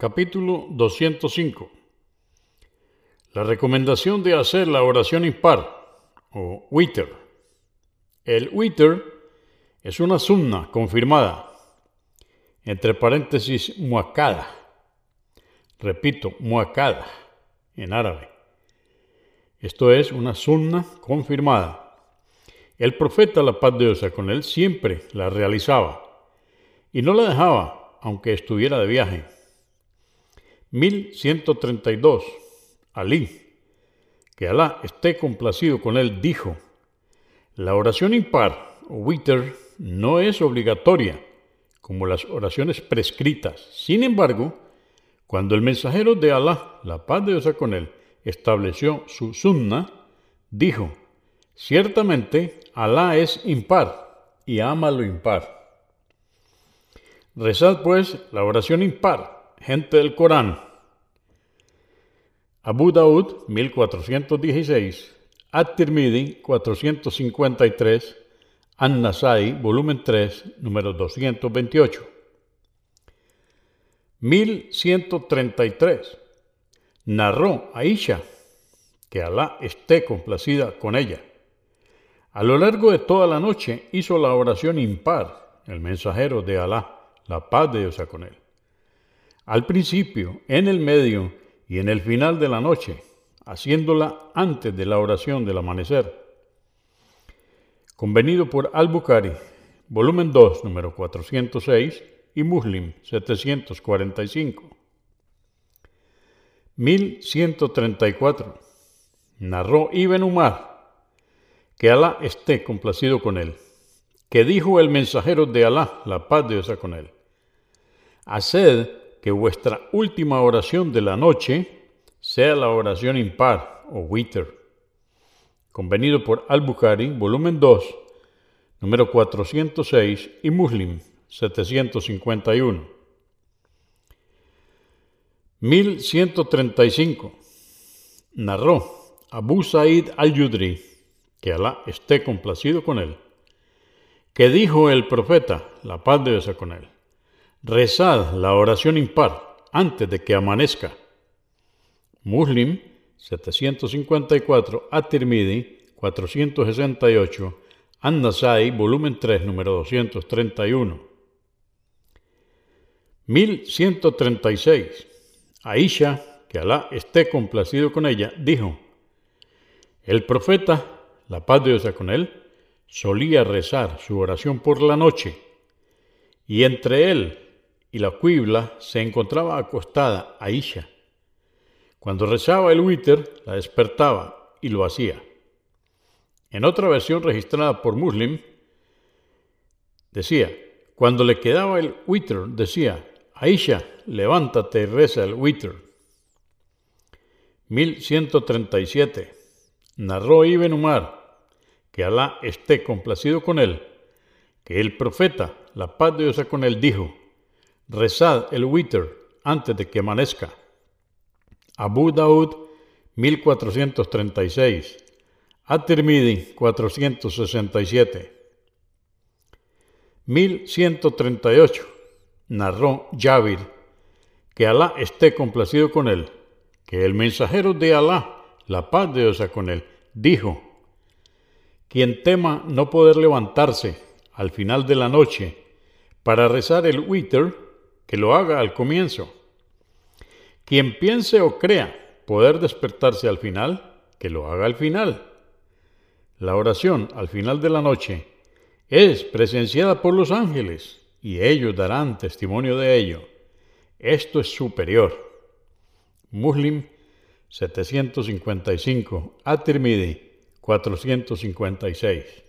Capítulo 205. La recomendación de hacer la oración impar o witr. El witr es una sunna confirmada, entre paréntesis muakada. Repito, muakada en árabe. Esto es una sunna confirmada. El profeta, la paz de Dios con él, siempre la realizaba y no la dejaba aunque estuviera de viaje. 1132. Alí, que Alá esté complacido con él, dijo, la oración impar o no es obligatoria como las oraciones prescritas. Sin embargo, cuando el mensajero de Alá, la paz de Dios con él, estableció su sunna, dijo, ciertamente Alá es impar y ama lo impar. Rezad pues la oración impar gente del Corán. Abu Daud, 1416, At-Tirmidhi, 453, An-Nasai, volumen 3, número 228. 1133. Narró Aisha, que Alá esté complacida con ella. A lo largo de toda la noche hizo la oración impar, el mensajero de Alá, la paz de Dios con él al principio, en el medio y en el final de la noche, haciéndola antes de la oración del amanecer. Convenido por Al-Bukhari, volumen 2, número 406 y Muslim 745. 1134. Narró Ibn Umar, que Alá esté complacido con él, que dijo el mensajero de Alá, la paz de Dios con él. Haced que vuestra última oración de la noche sea la oración impar o witr. Convenido por Al-Bukhari, volumen 2, número 406 y Muslim 751. 1135. Narró Abu Sa'id al-Yudri, que Alá esté complacido con él, que dijo el profeta, la paz de Dios con él. Rezad la oración impar antes de que amanezca. Muslim 754, At-Tirmidhi 468, An-Nasai, volumen 3, número 231. 1136. Aisha, que Alá esté complacido con ella, dijo, el profeta, la paz de Dios con él, solía rezar su oración por la noche, y entre él y la cuibla se encontraba acostada Aisha. Cuando rezaba el witr, la despertaba y lo hacía. En otra versión registrada por Muslim, decía, cuando le quedaba el witr, decía, Aisha, levántate y reza el witr. 1137. Narró Ibn Umar, que Alá esté complacido con él, que el profeta, la paz de Dios con él, dijo, Rezad el witr antes de que amanezca. Abu Daud 1436. At-Tirmidhi 467. 1138. Narró Jabir, que Alá esté complacido con él, que el mensajero de Alá, la paz de Dios con él, dijo, quien tema no poder levantarse al final de la noche para rezar el witr, que lo haga al comienzo. Quien piense o crea poder despertarse al final, que lo haga al final. La oración al final de la noche es presenciada por los ángeles y ellos darán testimonio de ello. Esto es superior. Muslim 755, At-Tirmidhi 456.